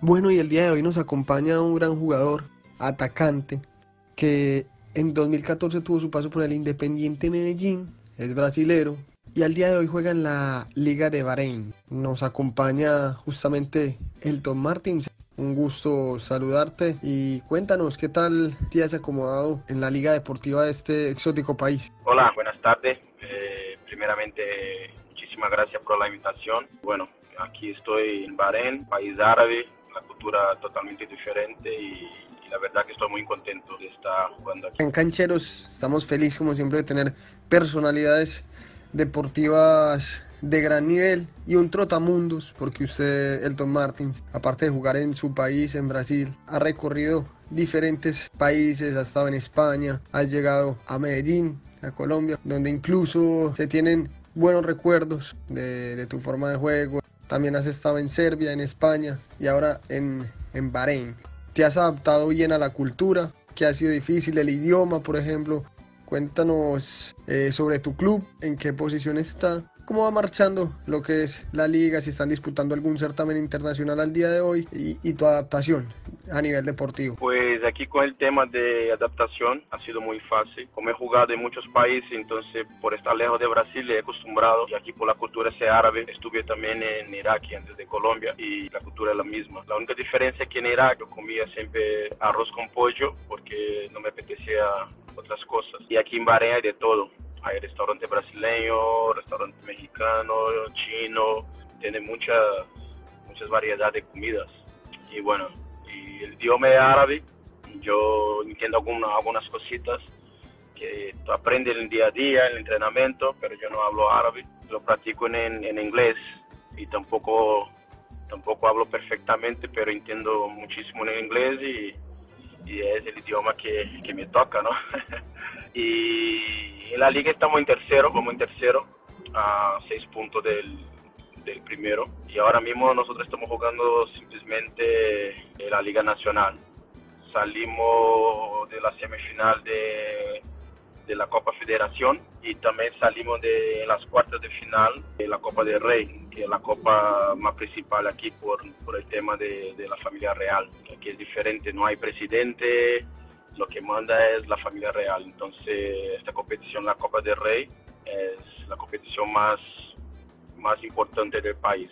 Bueno, y el día de hoy nos acompaña un gran jugador, atacante, que en 2014 tuvo su paso por el Independiente Medellín, es brasilero, y al día de hoy juega en la Liga de Bahrein. Nos acompaña justamente Elton Martins. Un gusto saludarte y cuéntanos qué tal te has acomodado en la Liga Deportiva de este exótico país. Hola, buenas tardes. Eh, primeramente, muchísimas gracias por la invitación. Bueno, aquí estoy en Bahrein, país árabe, una cultura totalmente diferente y, la verdad que estoy muy contento de estar jugando aquí. En Cancheros estamos felices como siempre de tener personalidades deportivas de gran nivel y un trotamundos, porque usted, Elton Martins, aparte de jugar en su país, en Brasil, ha recorrido diferentes países, ha estado en España, ha llegado a Medellín, a Colombia, donde incluso se tienen buenos recuerdos de, de tu forma de juego. También has estado en Serbia, en España y ahora en, en Bahrein. ¿Te has adaptado bien a la cultura? ¿Qué ha sido difícil? El idioma, por ejemplo. Cuéntanos eh, sobre tu club, en qué posición está, cómo va marchando lo que es la liga, si están disputando algún certamen internacional al día de hoy y, tu adaptación a nivel deportivo. Pues aquí con el tema de adaptación ha sido muy fácil. Como he jugado en muchos países, entonces por estar lejos de Brasil he acostumbrado y aquí por la cultura ser árabe, estuve también en Irak antes de Colombia y la cultura es la misma. La única diferencia es que en Irak yo comía siempre arroz con pollo porque no me apetecía otras cosas. Y aquí en Bahrein hay de todo. Hay restaurante brasileño, restaurante mexicano, chino, tiene muchas muchas variedades de comidas. Y bueno, y el idioma árabe, yo entiendo algunas, algunas cositas que tú aprendes en el día a día, en el entrenamiento, pero yo no hablo árabe, lo practico en, en inglés y tampoco tampoco hablo perfectamente, pero entiendo muchísimo en inglés y y es el idioma que, que me toca, ¿no? y en la liga estamos en tercero, como en tercero, a seis puntos del, primero. Y ahora mismo nosotros estamos jugando simplemente en la Liga Nacional. Salimos de la semifinal de la Copa Federación y también salimos de las cuartas de final de la Copa del Rey, que es la copa más principal aquí por, por el tema de, de la familia real. Aquí es diferente, no hay presidente, lo que manda es la familia real. Entonces, esta competición, la Copa del Rey, es la competición más, más importante del país.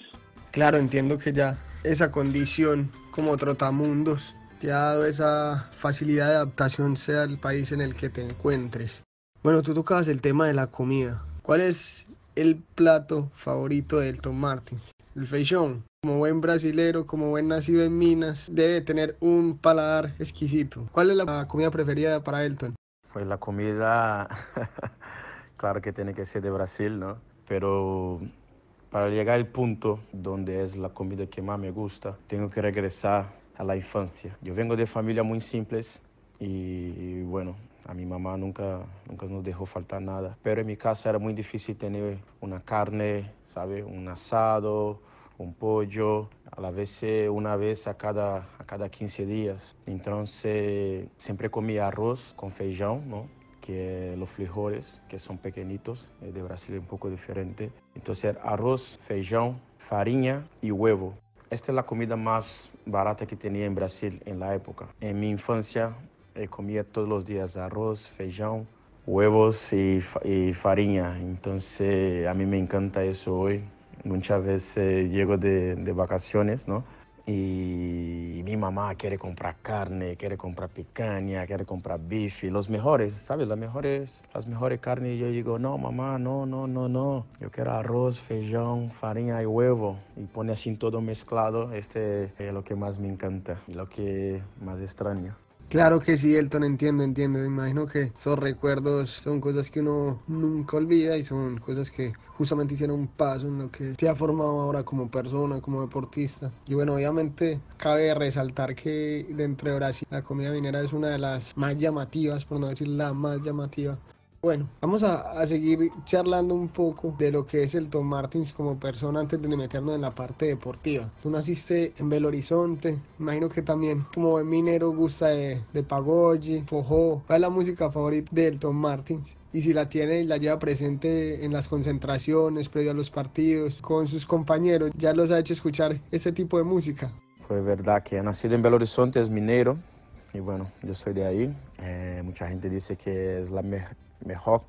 Claro, entiendo que ya esa condición como trotamundos te ha dado esa facilidad de adaptación sea el país en el que te encuentres. Bueno, tú tocabas el tema de la comida. ¿Cuál es el plato favorito de Elton Martins? El feijón. Como buen brasilero, como buen nacido en Minas, debe tener un paladar exquisito. ¿Cuál es la comida preferida para Elton? Pues la comida, claro que tiene que ser de Brasil, ¿no? Pero para llegar al punto donde es la comida que más me gusta, tengo que regresar a la infancia. Yo vengo de familia muy simples y bueno, a mi mamá nunca, nunca nos dejó faltar nada. Pero en mi casa era muy difícil tener una carne, ¿sabe? Un asado, un pollo, a la vez una vez a cada, a cada 15 días. Entonces siempre comía arroz con feijão, ¿no? que los frijoles, que son pequeñitos, de Brasil es un poco diferente. Entonces arroz, feijão, farinha y huevo. Esta es la comida más barata que tenía en Brasil en la época. En mi infancia eh, comía todos los días arroz, feijão, huevos y, y, farinha. Entonces a mí me encanta eso hoy. Muchas veces llego de, de vacaciones, ¿no? y mi mamá quiere comprar carne, quiere comprar picaña, quiere comprar bife, los mejores, ¿sabes? Las mejores, las mejores carnes. Y yo digo, no, mamá, no, no, no, no. Yo quiero arroz, feijão, farinha y huevo. Y pone así todo mezclado. Este es lo que más me encanta y lo que más extraño. Claro que sí, Elton, entiendo, entiendo. Imagino que esos recuerdos son cosas que uno nunca olvida y son cosas que justamente hicieron un paso en lo que te ha formado ahora como persona, como deportista. Y bueno, obviamente cabe resaltar que dentro de Brasil la comida minera es una de las más llamativas, por no decir la más llamativa bueno, vamos a, seguir charlando un poco de lo que es el Tom Martins como persona antes de meternos en la parte deportiva. Tú naciste en Belo Horizonte, imagino que también como minero gusta de, de Pagoggi, ¿Cuál es la música favorita del Tom Martins? y si la tiene y la lleva presente en las concentraciones, previo a los partidos, con sus compañeros, ya los ha hecho escuchar este tipo de música. fue verdad que he nacido en Belo Horizonte, es minero, y bueno, yo soy de ahí. Eh, mucha gente dice que es la mejor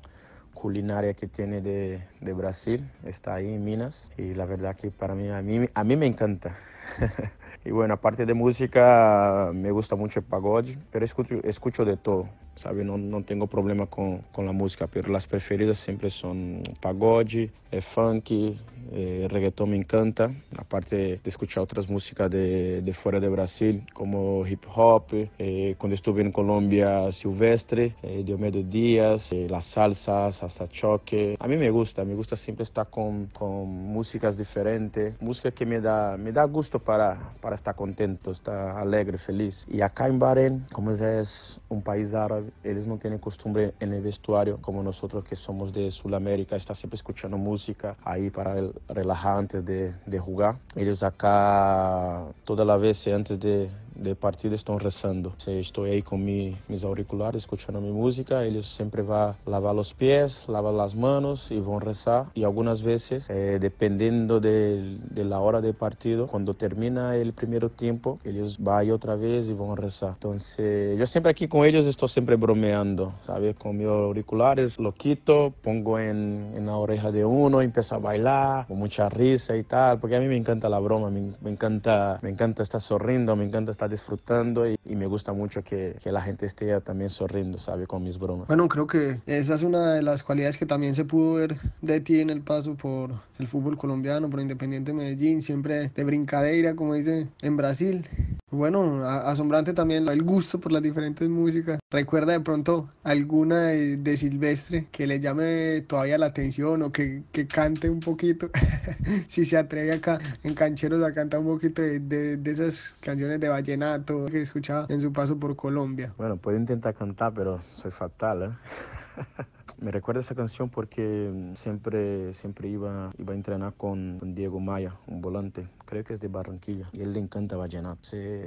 culinaria que tiene de, de, Brasil, está ahí en Minas, y la verdad que para mí, a mí, a mí me encanta. y bueno, aparte de música, me gusta mucho el pagode, pero escucho, escucho de todo. Sabe? Não, não tenho problema com, com a música, pero as preferidas sempre são pagode, é funk, é reggaeton me encanta, aparte de escuchar outras músicas de, de fora do Brasil, como hip hop, eh, quando estive em Colômbia, Silvestre, eh, Diomedo Dias, eh, la salsa, salsa choque. A mim me gusta, me gusta sempre estar com, com músicas diferentes, música que me dá, me dá gosto para, para estar contento, estar alegre, feliz. E acá em Bahrein, como é um país árabe, eles não têm costume no vestuário como nós que somos de Sul-América, estar sempre escutando música aí para relajar antes de, de jogar. Eles acá toda a vez antes de de partida estão rezando. Estou aí com mi, mis auriculares, escutando minha música, eles sempre vão lavar os pés, lavar as mãos e vão rezar. E algumas vezes, eh, dependendo de, de la hora de partido, quando termina o primeiro tempo, eles vão outra vez e vão rezar. Então, eu sempre aqui com eles estou sempre bromeando, sabe? Com meus auriculares, lo quito, pongo em na oreja de uno, empiezo a bailar, com muita risa e tal, porque a mim me encanta a broma, me, me encanta, me encanta estar sorrindo, me encanta estar disfrutando y, me gusta mucho que, que, la gente esté también sonriendo, ¿sabe? Con mis bromas. Bueno, creo que esa es una de las cualidades que también se pudo ver de ti en el paso por el fútbol colombiano, por Independiente Medellín, siempre de brincadeira, como dice en Brasil. Bueno, asombrante también el gusto por las diferentes músicas. Recuerda de pronto alguna de, Silvestre que le llame todavía la atención o que, que cante un poquito. si se atreve acá en Cancheros a cantar un poquito de, de, esas canciones de vallenato que escuchaba en su paso por Colombia. Bueno, puedo intentar cantar, pero soy fatal, ¿eh? Me recuerda esa canción porque mm, siempre, siempre iba, iba a entrenar con, Diego Maya, un volante, creo que es de Barranquilla, y él le encanta vallenato.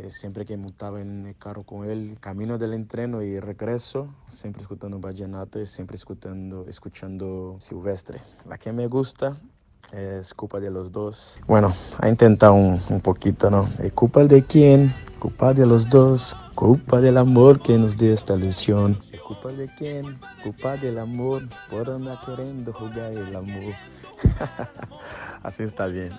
siempre que montaba en el carro con él, camino del entreno y regreso, siempre escuchando vallenato y siempre escuchando, escuchando Silvestre. La que me gusta es culpa de los dos. Bueno, a intentar un, poquito, ¿no? ¿Es culpa de quién? Culpa de los dos, culpa del amor que nos dio esta ilusión. ¿Culpa de quién? Culpa del amor, por andar queriendo jugar el amor. Así está bien.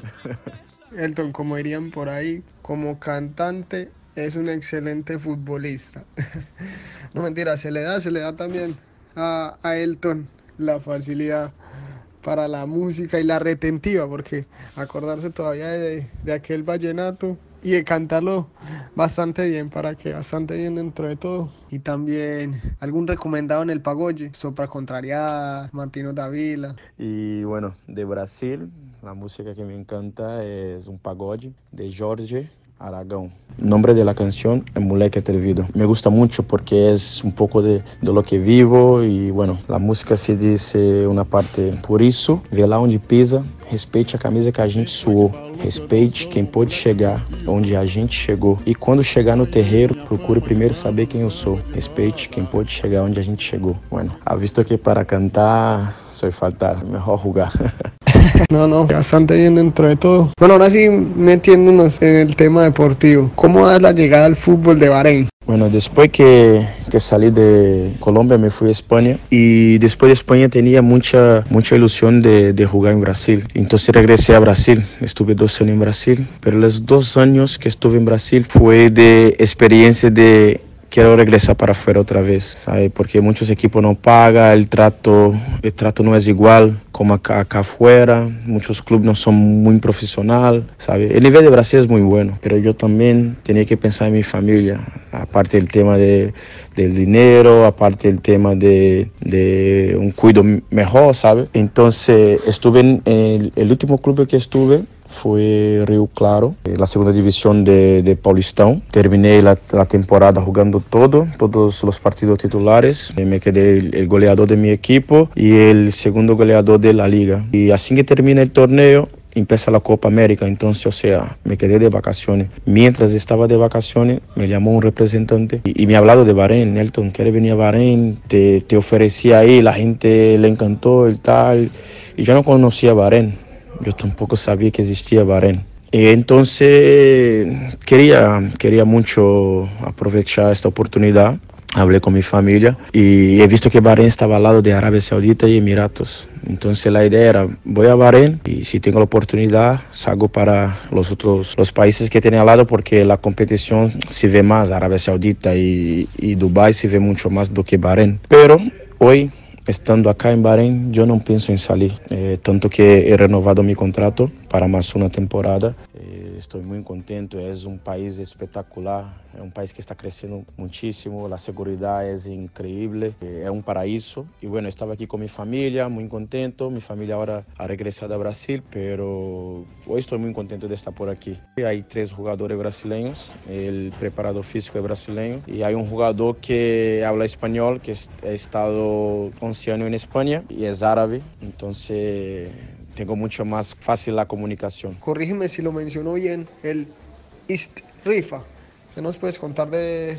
Elton, como dirían por ahí, como cantante es un excelente futbolista. no mentira, se le da, se le da también a, Elton la facilidad para la música y la retentiva, porque acordarse todavía de aquel vallenato y cantarlo bastante bien para que bastante bien dentro de todo. Y también algún recomendado en el pagolle Sopra Contrariada, Martino Davila. Y bueno de Brasil la música que me encanta es un pagode de Jorge Aragão. O nome da canção é Moleque Atrevido. Me gusta muito porque é um pouco de, de lo que vivo e, bueno, a música se diz uma parte por isso, vê lá onde pisa, respeite a camisa que a gente suou. Respeite quem pôde chegar onde a gente chegou. E quando chegar no terreiro, procure primeiro saber quem eu sou. Respeite quem pôde chegar onde a gente chegou. Bueno, ha visto que para cantar soy fatal. Mejor jugar. No, no, bastante bien dentro de todo. Bueno, ahora sí metiéndonos en el tema deportivo. ¿Cómo es la llegada al fútbol de Bahrein? Bueno, después que, que, salí de Colombia me fui a España y después de España tenía mucha, mucha ilusión de, de, jugar en Brasil. Entonces regresé a Brasil, estuve dos años en Brasil, pero los dos años que estuve en Brasil fue de experiencia de quiero regresar para afuera otra vez, ¿sabe? Porque muchos equipos no pagan, el trato, el trato no es igual como acá, acá afuera, muchos clubes no son muy profesionales, ¿sabe? El nivel de Brasil es muy bueno, pero yo también tenía que pensar en mi familia, aparte del tema de, del dinero, aparte del tema de, de un cuidado mejor, ¿sabe? Entonces estuve en el último club que estuve, fue Rio Claro, la segunda división de, de Paulistão. Terminé la, la, temporada jugando todo, todos los partidos titulares. Me quedé el, el, goleador de mi equipo y el segundo goleador de la liga. Y así que termina el torneo, empieza la Copa América, entonces, o sea, me quedé de vacaciones. Mientras estaba de vacaciones, me llamó un representante y, y me ha hablado de Bahrein. Nelton, ¿quieres venir a Bahrein? Te, te ofrecí ahí, la gente le encantó y tal. Y yo no conocía Bahrein. Yo tampoco sabía que existía Bahrein. entonces quería, quería mucho aprovechar esta oportunidad hablé con mi familia y he visto que Bahrein estaba al lado de Arabia Saudita y Emiratos. Entonces la idea era, voy a Bahrein y si tengo la oportunidad salgo para los otros los países que tienen al lado porque la competición se ve más, Arabia Saudita y, y Dubai se ve mucho más do que Bahrein. Pero hoy estando acá en Bahrein, yo no pienso en salir, eh, tanto que he renovado mi contrato para más una temporada. Eh, estoy muy contento, es un país espectacular, es un país que está creciendo muchísimo, la seguridad es increíble, eh, es un paraíso. Y bueno, estaba aquí con mi familia, muy contento, mi familia ahora ha regresado a Brasil, pero hoy estoy muy contento de estar por aquí. Hay tres jugadores brasileños, el preparador físico es brasileño y hay un jugador que habla español, que ha estado anciano en España y es árabe, entonces tengo mucho más fácil la comunicación. Corrígeme si lo menciono bien, el East Rifa. ¿Qué nos puedes contar de,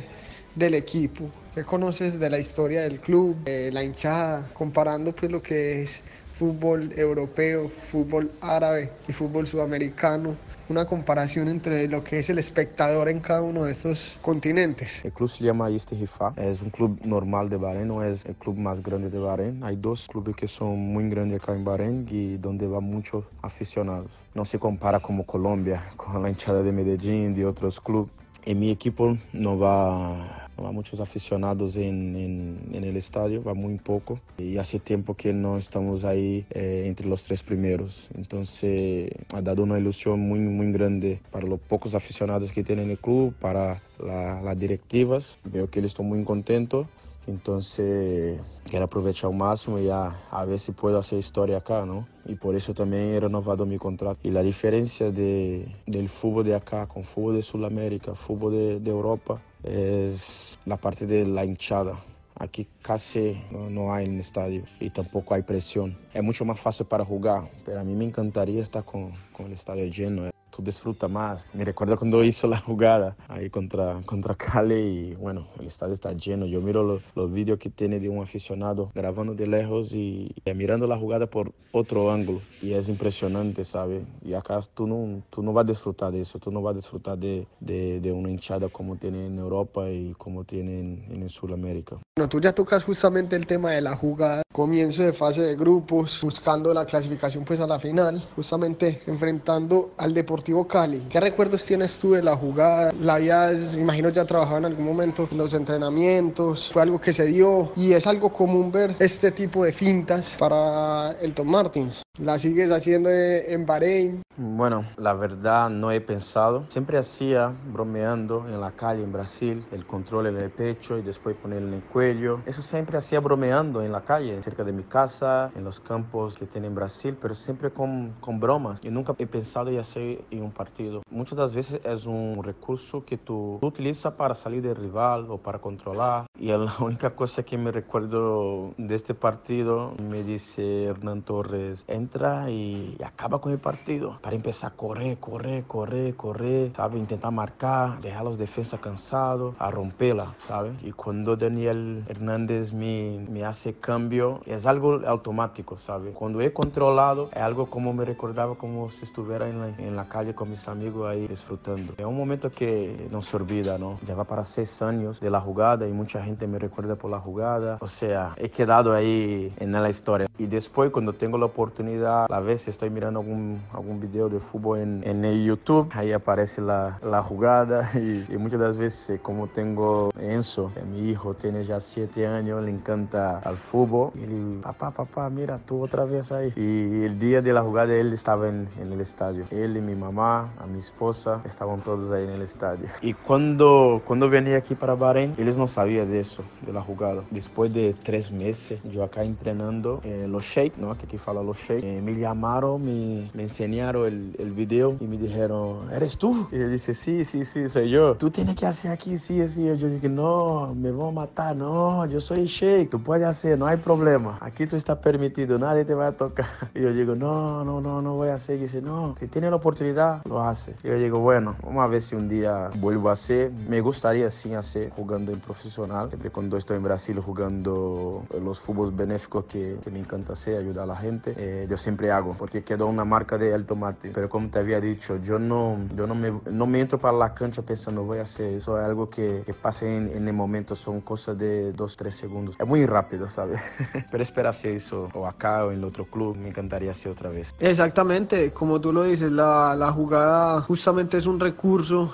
del equipo? ¿Qué conoces de la historia del club, de la hinchada, comparando pues lo que es fútbol europeo, fútbol árabe y fútbol sudamericano? una comparación entre lo que es el espectador en cada uno de estos continentes. El club se llama Rifa, es un club normal de Bahrein, no es el club más grande de Bahrein. Hay dos clubes que son muy grandes acá en Bahrein y donde van muchos aficionados. No se compara como Colombia, con la hinchada de Medellín, de otros clubes. En mi equipo no va hay muchos aficionados en, el estadio, va muy poco y hace tiempo que no estamos ahí eh, entre los tres primeros. Entonces ha dado una ilusión muy, muy grande para los pocos aficionados que tienen el club, para las directivas. Veo que ellos están muy contentos. Entonces, quiero aprovechar al máximo y a, a, ver si puedo hacer historia acá, ¿no? Y por eso también he renovado mi contrato. Y la diferencia de, del fútbol de acá con fútbol de Sudamérica, fútbol de Europa, es la parte de la hinchada. Aquí casi no, hay en estadio y tampoco hay presión. Es mucho más fácil para jugar, pero a mí me encantaría estar con, con el estadio lleno tú disfrutas más. Me recuerdo cuando hizo la jugada ahí contra, contra Cali y bueno, el estadio está lleno. Yo miro los, los vídeos que tiene de un aficionado grabando de lejos y, mirando la jugada por otro ángulo y es impresionante, ¿sabes? Y acá tú no, tú no vas a disfrutar de eso, tú no vas a disfrutar de, de, de una hinchada como tiene en Europa y como tiene en, en Sudamérica. Bueno, tú ya tocas justamente el tema de la jugada, comienzo de fase de grupos, buscando la clasificación pues a la final, justamente enfrentando al Deportivo Cali. ¿Qué recuerdos tienes tú de la jugada? ¿La habías, imagino ya trabajado en algún momento en los entrenamientos? ¿Fue algo que se dio? Y es algo común ver este tipo de fintas para el Tom Martins. ¿La sigues haciendo en Bahrein? Bueno, la verdad no he pensado. Siempre hacía bromeando en la calle en Brasil, el control en el pecho y después ponerlo en el cuello. Eso siempre hacía bromeando en la calle, cerca de mi casa, en los campos que tiene en Brasil, pero siempre con, con bromas. Y nunca he pensado en hacer en un partido. Muchas das veces es un recurso que tú, utilizas para salir del rival o para controlar. Y la única cosa que me recuerdo de este partido, me dice Hernán Torres, entra y, acaba con el partido. Para empezar a correr, correr, correr, correr, ¿sabes? Intentar marcar, dejar los defensas cansados, a romperla, ¿sabes? Y cuando Daniel Hernández me, me hace cambio, es algo automático, ¿sabes? Cuando he controlado, es algo como me recordaba como si estuviera en la, en la calle con mis amigos ahí disfrutando. Es un momento que no se olvida, ¿no? Ya va para seis años de la jugada y mucha gente me recuerda por la jugada. O sea, he quedado ahí en la historia. Y después, cuando tengo la oportunidad, a veces estoy mirando algún, algún video de fútbol en, en el YouTube, ahí aparece la, la jugada y, y, muchas de las veces como tengo Enzo, mi hijo tiene ya siete años, le encanta al fútbol y le papá, papá, mira tú otra vez ahí. Y el día de la jugada él estaba en, en el estadio. Él y mi mamá, a mi esposa, estaban todos ahí en el estadio. Y cuando, cuando venía aquí para Bahrein, ellos no sabían de eso, de la jugada. Después de tres meses, yo acá entrenando eh, los shake, ¿no? Que aquí fala los shake. Eh, me llamaron, me, me enseñaron el, el, video y me dijeron, ¿eres tú? Y yo dije, sí, sí, sí, soy yo. Tú tienes que hacer aquí, sí, sí. Yo dije, no, me voy a matar, no, yo soy Sheikh, tú puedes hacer, no hay problema. Aquí tú estás permitido, nadie te va a tocar. Y yo digo, no, no, no, no voy a hacer. Y dice, no, si tiene la oportunidad, lo hace. Y yo digo, bueno, vamos a ver si un día vuelvo a hacer. Me gustaría sí hacer jugando en profesional. Siempre cuando estoy en Brasil jugando los fútbols benéficos que, que me encanta hacer, ayudar a la gente. Eh, yo siempre hago, porque quedó una marca de Elton Martin. Pero como te había dicho, yo no, yo no, me, no me entro para la cancha pensando voy a hacer eso, es algo que, que pase en, en, el momento, son cosas de dos, tres segundos. Es muy rápido, ¿sabes? Pero espera hacer eso o acá o en el otro club, me encantaría hacer otra vez. Exactamente, como tú lo dices, la, la jugada justamente es un recurso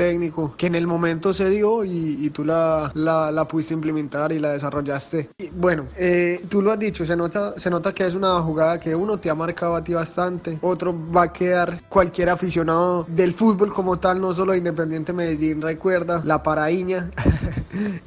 técnico que en el momento se dio y, y tú la, la, la, pudiste implementar y la desarrollaste. Y bueno, eh, tú lo has dicho, se nota, se nota que es una jugada que uno te ha marcado a ti bastante, otro va a quedar cualquier aficionado del fútbol como tal, no solo Independiente Medellín, recuerda la paraíña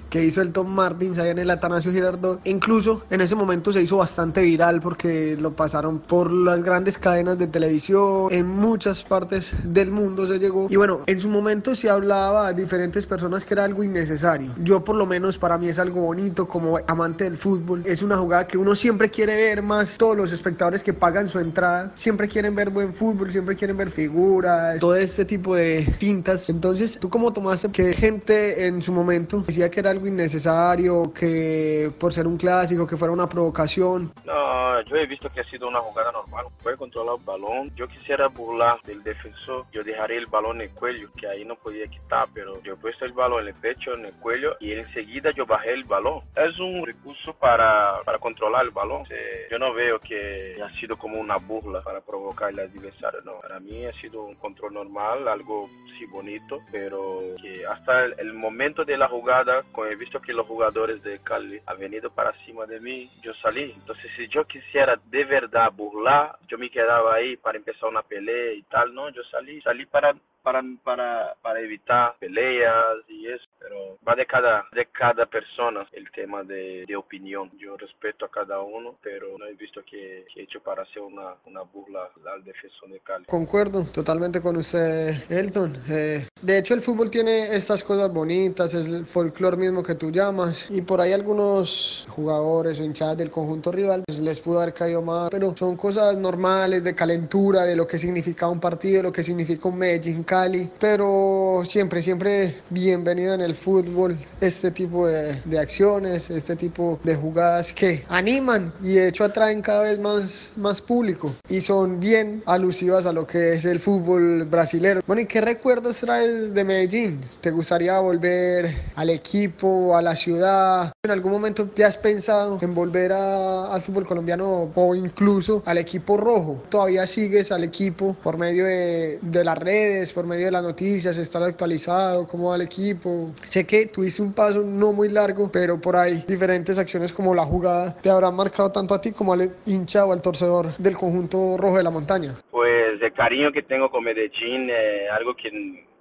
que hizo el Tom Martins allá en el Atanasio Girardot. Incluso en ese momento se hizo bastante viral porque lo pasaron por las grandes cadenas de televisión, en muchas partes del mundo se llegó. Y bueno, en su momento se hablaba a diferentes personas que era algo innecesario. Yo por lo menos para mí es algo bonito como amante del fútbol. Es una jugada que uno siempre quiere ver más. Todos los espectadores que pagan su entrada siempre quieren ver buen fútbol, siempre quieren ver figuras, todo este tipo de tintas. Entonces, ¿tú cómo tomaste que gente en su momento decía que era algo innecesario, que por ser un clásico, que fuera una provocación? No, yo he visto que ha sido una jugada normal. Puede controlar el balón. Yo quisiera burlar del defensor. Yo dejaría el balón en el cuello, que ahí no podía quitar, pero yo he puesto el balón en el pecho, en el cuello y enseguida yo bajé el balón. Es un recurso para, para controlar el balón. Yo no veo que ha sido como una burla para provocar al adversario, no. Para mí ha sido un control normal, algo sí bonito, pero que hasta el, el momento de la jugada, cuando he visto que los jugadores de Cali han venido para cima de mí, yo salí. Entonces, si yo quisiera de verdad burlar, yo me quedaba ahí para empezar una pelea y tal, ¿no? Yo salí, salí para para, para, para evitar peleas y eso, pero va de cada, de cada persona el tema de, de opinión. Yo respeto a cada uno, pero no he visto que, que he hecho para hacer una, una burla al defensor de Cali. Concuerdo totalmente con usted, Elton. Eh, de hecho, el fútbol tiene estas cosas bonitas, es el folclore mismo que tú llamas, y por ahí algunos jugadores o hinchadas del conjunto rival pues, les pudo haber caído mal, pero son cosas normales de calentura, de lo que significa un partido, de lo que significa un Medellín Cali, pero siempre, siempre bienvenido en el fútbol este tipo de, de, acciones, este tipo de jugadas que animan y de hecho atraen cada vez más, más público y son bien alusivas a lo que es el fútbol brasilero. Bueno, ¿y qué recuerdos traes de Medellín? ¿Te gustaría volver al equipo, a la ciudad? ¿En algún momento te has pensado en volver a, al fútbol colombiano o incluso al equipo rojo? ¿Todavía sigues al equipo por medio de, de las redes, por medio de las noticias, estar actualizado, cómo va el equipo. Sé que tuviste un paso no muy largo, pero por ahí diferentes acciones como la jugada te habrán marcado tanto a ti como al hincha o al torcedor del conjunto rojo de la montaña. Pues el cariño que tengo con Medellín, eh, algo que,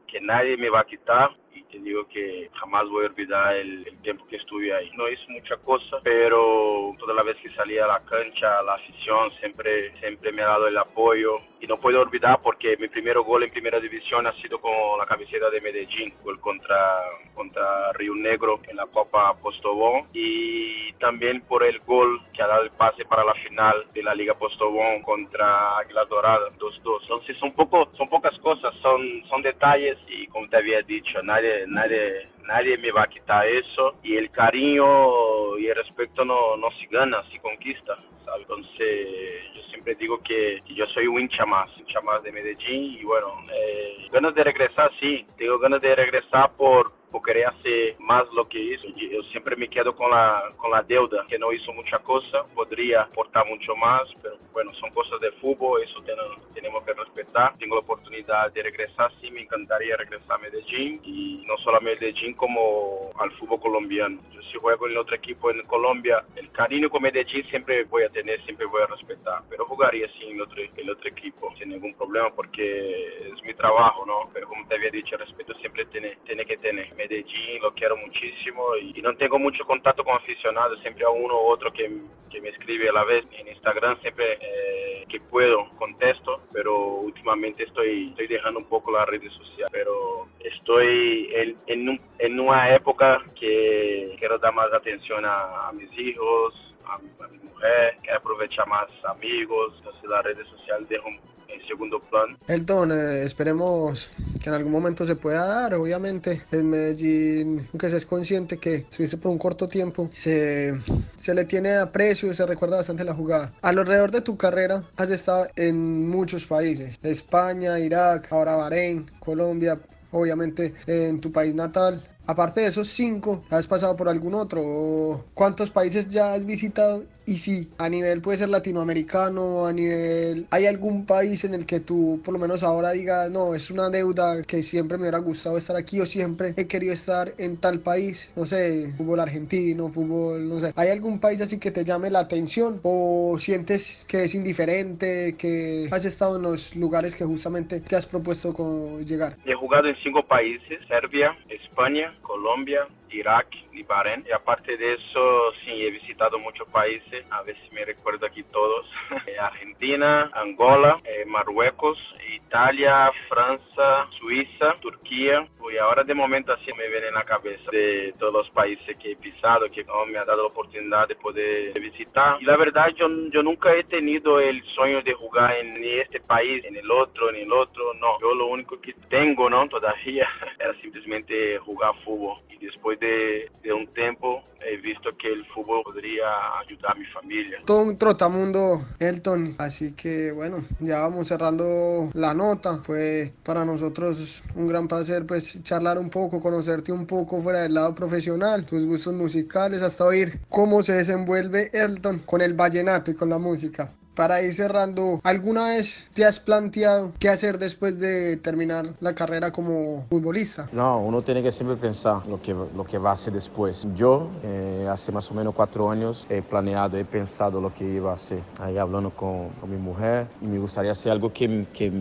que nadie me va a quitar digo que jamás voy a olvidar el, el, tiempo que estuve ahí. No hice mucha cosa, pero toda la vez que salía a la cancha, la afición siempre, siempre me ha dado el apoyo. Y no puedo olvidar porque mi primer gol en primera división ha sido con la camiseta de Medellín, gol contra, contra Río Negro en la Copa Postobón. Y también por el gol que ha dado el pase para la final de la Liga Postobón contra Águila Dorada, 2-2. Entonces son, poco, son pocas cosas, son, son detalles y como te había dicho, nadie, nadie, nadie me va a quitar eso y el cariño y el respeto no, no se gana, se conquista. ¿sabes? Entonces yo siempre digo que, yo soy un hincha más, hincha más de Medellín y bueno, eh, ganas de regresar, sí, tengo ganas de regresar por por querer hacer más lo que hizo. Yo siempre me quedo con la, con la deuda, que no hizo mucha cosa, podría aportar mucho más, pero bueno, son cosas de fútbol, eso tenemos, tenemos que respetar. Tengo la oportunidad de regresar, sí, me encantaría regresar a Medellín y no solo a Medellín como al fútbol colombiano. Yo si juego en otro equipo en Colombia, el cariño con Medellín siempre voy a tener, siempre voy a respetar, pero jugaría sí en otro, en otro equipo sin ningún problema porque es mi trabajo, ¿no? Pero como te había dicho, respeto siempre tiene, tiene que tener. Medellín, lo quiero muchísimo y, y, no tengo mucho contacto con aficionados, siempre a uno u otro que, que me escribe a la vez en Instagram, siempre eh, que puedo contesto, pero últimamente estoy, estoy dejando un poco las redes sociales, pero estoy en, en, un, en una época que quiero dar más atención a, a mis hijos, a mi, a mi, mujer, quiero aprovechar más amigos, entonces las redes sociales dejo en segundo plano. Elton, eh, esperemos que en algún momento se pueda dar. Obviamente, en Medellín, aunque se es consciente que estuviste por un corto tiempo, se, se le tiene aprecio, se recuerda bastante la jugada. Alrededor de tu carrera has estado en muchos países, España, Irak, ahora Bahrein, Colombia, obviamente en tu país natal. Aparte de esos cinco, ¿has pasado por algún otro? ¿Cuántos países ya has visitado y si a nivel puede ser latinoamericano, a nivel... ¿Hay algún país en el que tú por lo menos ahora digas, no, es una deuda que siempre me hubiera gustado estar aquí o siempre he querido estar en tal país? No sé, fútbol argentino, fútbol, no sé. ¿Hay algún país así que te llame la atención o sientes que es indiferente, que has estado en los lugares que justamente te has propuesto llegar? He jugado en cinco países, Serbia, España, Colombia, Irak y Bahrein. Y aparte de eso, sí, he visitado muchos países, a ver si me recuerdo aquí todos. Eh, Argentina, Angola, eh, Marruecos, Italia, Francia, Suiza, Turquía. Y ahora de momento así me viene en la cabeza de todos los países que he pisado, que me ha dado la oportunidad de poder visitar. Y la verdad, yo, yo nunca he tenido el sueño de jugar en este país, en el otro, en el otro. No, yo lo único que tengo, ¿no? Todavía era simplemente jugar fútbol. Y después de, un tiempo he visto que el fútbol podría ayudar a mi familia. Todo un trotamundo, Elton. Así que bueno, ya vamos cerrando la nota. Fue para nosotros un gran placer pues charlar un poco, conocerte un poco fuera del lado profesional, tus gustos musicales, hasta oír cómo se desenvuelve Elton con el vallenato y con la música para ir cerrando, ¿alguna vez te has planteado qué hacer después de terminar la carrera como futbolista? No, uno tiene que siempre pensar lo que, lo que va a hacer después. Yo, eh, hace más o menos cuatro años, he planeado, he pensado lo que iba a hacer. Ahí hablando con, con mi mujer y me gustaría hacer algo que, que,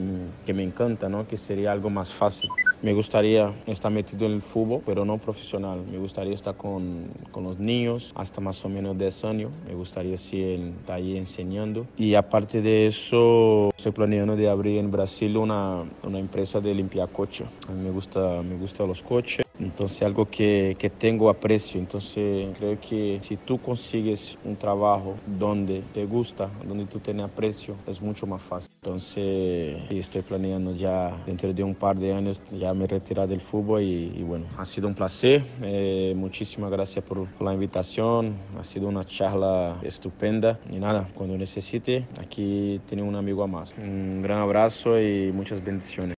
que me encanta, ¿no? Que sería algo más fácil. Me gustaría estar metido en el fútbol, pero no profesional. Me gustaría estar con, con los niños hasta más o menos 10 años. Me gustaría estar ahí enseñando. Y aparte de eso, estoy planeando de abrir en Brasil una, una empresa de limpiar coches. A mí me gusta, me gustan los coches. Entonces algo que, que tengo aprecio. Entonces creo que si tú consigues un trabajo donde te gusta, donde tú tienes aprecio, es mucho más fácil. Entonces estoy planeando ya dentro de un par de años ya me retirar del fútbol y, bueno, ha sido un placer. Eh, muchísimas gracias por, por, la invitación. Ha sido una charla estupenda. Y nada, cuando necesite, aquí tiene un amigo a más. Un gran abrazo y muchas bendiciones.